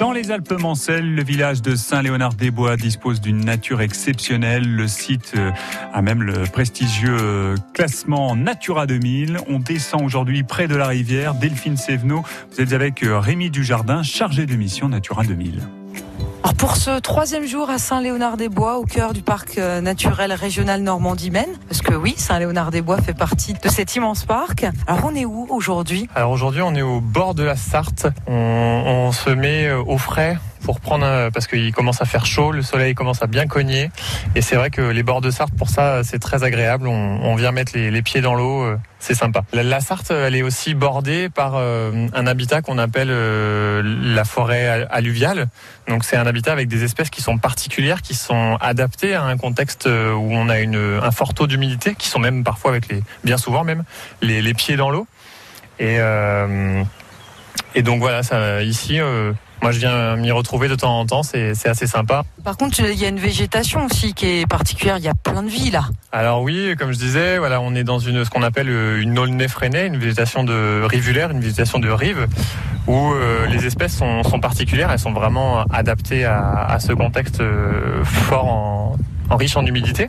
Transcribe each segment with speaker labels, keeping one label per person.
Speaker 1: Dans les Alpes-Mancelles, le village de Saint-Léonard-des-Bois dispose d'une nature exceptionnelle. Le site euh, a même le prestigieux euh, classement Natura 2000. On descend aujourd'hui près de la rivière. Delphine Sévenot, vous êtes avec euh, Rémi Dujardin, chargé de mission Natura 2000.
Speaker 2: Alors pour ce troisième jour à Saint-Léonard-des-Bois, au cœur du parc naturel régional Normandie-Maine, parce que oui, Saint-Léonard-des-Bois fait partie de cet immense parc. Alors on est où aujourd'hui?
Speaker 3: Alors aujourd'hui, on est au bord de la Sarthe. On, se met au frais pour prendre parce qu'il commence à faire chaud, le soleil commence à bien cogner et c'est vrai que les bords de Sarthe pour ça c'est très agréable. On, on vient mettre les, les pieds dans l'eau, euh, c'est sympa. La, la, Sarthe elle est aussi bordée par euh, un habitat qu'on appelle euh, la forêt alluviale. Donc c'est un habitat avec des espèces qui sont particulières, qui sont adaptées à un contexte où on a une, un fort taux d'humidité, qui sont même parfois avec les, bien souvent même les, les pieds dans l'eau. Et et donc voilà, ça, ici, euh, moi je viens m'y retrouver de temps en temps, c'est assez sympa.
Speaker 2: Par contre, il y a une végétation aussi qui est particulière, il y a plein de vie là.
Speaker 3: Alors oui, comme je disais, voilà, on est dans une ce qu'on appelle euh, une aulne néphrénée, une végétation de rivulaire, une végétation de rive, où euh, les espèces sont, sont, particulières, elles sont vraiment adaptées à, à ce contexte euh, fort en, en riche en humidité.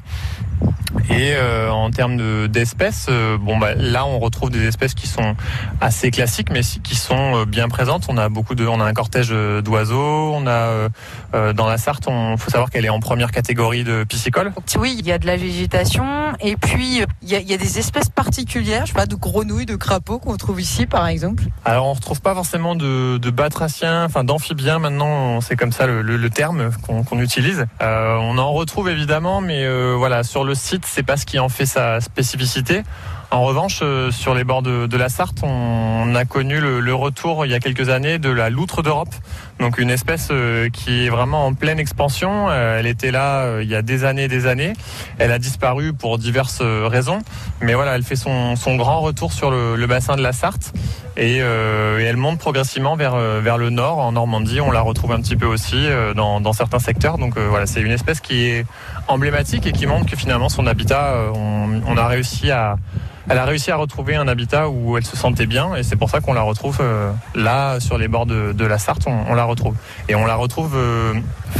Speaker 3: Et euh, en termes d'espèces, euh, bon bah là on retrouve des espèces qui sont assez classiques, mais qui sont euh, bien présentes. On a beaucoup de, on a un cortège d'oiseaux. On a euh, dans la Sarthe, on faut savoir qu'elle est en première catégorie de piscicole.
Speaker 2: Oui, il y a de la végétation et puis il y a, il y a des espèces particulières, je sais pas, de grenouilles, de crapauds qu'on trouve ici par exemple.
Speaker 3: Alors on retrouve pas forcément de, de batraciens, enfin d'amphibiens. Maintenant, c'est comme ça le, le, le terme qu'on qu utilise. on en retrouve évidemment, mais voilà sur le site c'est pas ce qui en fait sa spécificité. En revanche, euh, sur les bords de, de la Sarthe, on, a connu le, le, retour il y a quelques années de la loutre d'Europe, donc une espèce euh, qui est vraiment en pleine expansion. Euh, elle était là il y a des années et des années. Elle a disparu pour diverses raisons, mais voilà, elle fait son, son grand retour sur le, le, bassin de la Sarthe et, euh, et, elle monte progressivement vers, vers le nord, en Normandie. On la retrouve un petit peu aussi dans, dans certains secteurs. Donc voilà, c'est une espèce qui est emblématique et qui montre que finalement son habitat, on, on a réussi à elle a réussi à retrouver un habitat où elle se sentait bien et c'est pour ça qu'on la retrouve euh, là sur les bords de, la Sarthe. On, la retrouve. Et on la retrouve euh,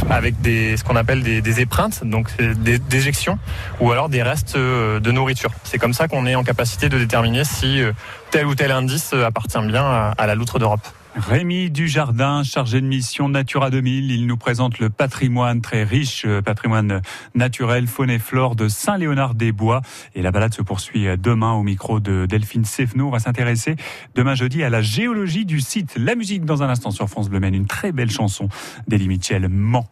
Speaker 3: avec ce qu'on appelle des, épreintes donc des déjections ou alors des restes euh, de nourriture. C'est comme ça qu'on est en capacité de déterminer si tel ou tel indice appartient bien à la loutre d'Europe
Speaker 1: Rémi Dujardin, chargé de mission Natura 2000, il nous présente le patrimoine très riche, euh, patrimoine naturel, faune et flore de Saint-Léonard-des-Bois. Et la balade se poursuit demain au micro de Delphine Sévenot. On va s'intéresser demain jeudi à la géologie du site. La musique dans un instant sur France Bleu Maine, une très belle chanson d'Elie Mitchell, Mans.